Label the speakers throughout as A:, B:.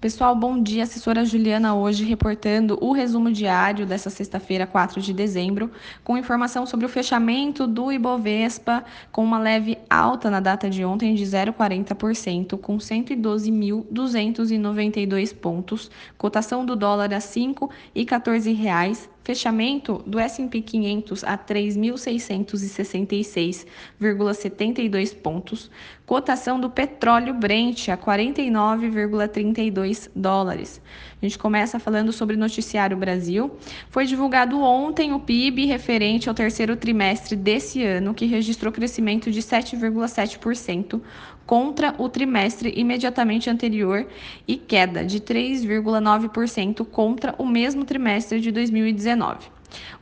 A: Pessoal, bom dia. Assessora Juliana hoje reportando o resumo diário dessa sexta-feira, 4 de dezembro, com informação sobre o fechamento do Ibovespa, com uma leve alta na data de ontem de 0,40%, com 112.292 pontos, cotação do dólar a 5,14 reais Fechamento do S&P 500 a 3.666,72 pontos. Cotação do petróleo Brent a 49,32 dólares. A gente começa falando sobre noticiário Brasil. Foi divulgado ontem o PIB referente ao terceiro trimestre desse ano, que registrou crescimento de 7,7% contra o trimestre imediatamente anterior e queda de 3,9% contra o mesmo trimestre de 2019.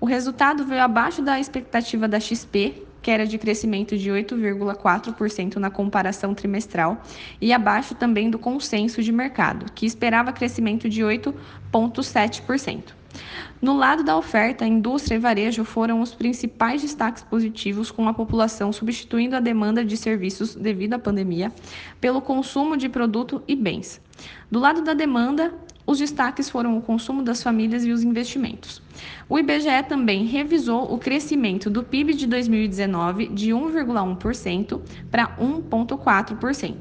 A: O resultado veio abaixo da expectativa da XP, que era de crescimento de 8,4% na comparação trimestral, e abaixo também do consenso de mercado, que esperava crescimento de 8,7%. No lado da oferta, indústria e varejo foram os principais destaques positivos, com a população substituindo a demanda de serviços devido à pandemia pelo consumo de produto e bens. Do lado da demanda, os destaques foram o consumo das famílias e os investimentos. O IBGE também revisou o crescimento do PIB de 2019 de 1,1% para 1,4%.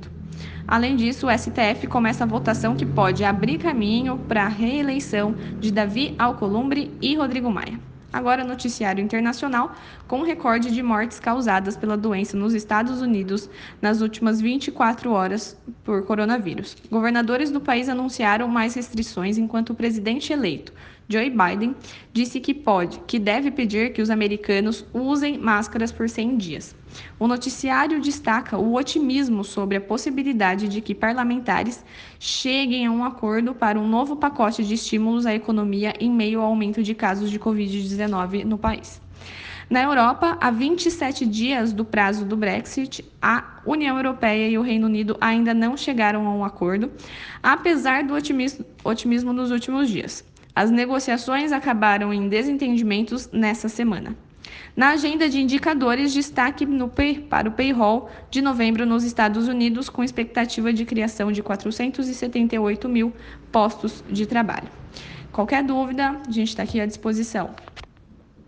A: Além disso, o STF começa a votação que pode abrir caminho para a reeleição de Davi Alcolumbre e Rodrigo Maia. Agora, noticiário internacional com recorde de mortes causadas pela doença nos Estados Unidos nas últimas 24 horas por coronavírus. Governadores do país anunciaram mais restrições enquanto o presidente eleito, Joe Biden, disse que pode, que deve pedir que os americanos usem máscaras por 100 dias. O noticiário destaca o otimismo sobre a possibilidade de que parlamentares cheguem a um acordo para um novo pacote de estímulos à economia em meio ao aumento de casos de Covid-19 no país. Na Europa, há 27 dias do prazo do Brexit, a União Europeia e o Reino Unido ainda não chegaram a um acordo, apesar do otimismo, otimismo nos últimos dias. As negociações acabaram em desentendimentos nessa semana. Na agenda de indicadores, destaque no pay, para o payroll de novembro nos Estados Unidos, com expectativa de criação de 478 mil postos de trabalho. Qualquer dúvida, a gente está aqui à disposição.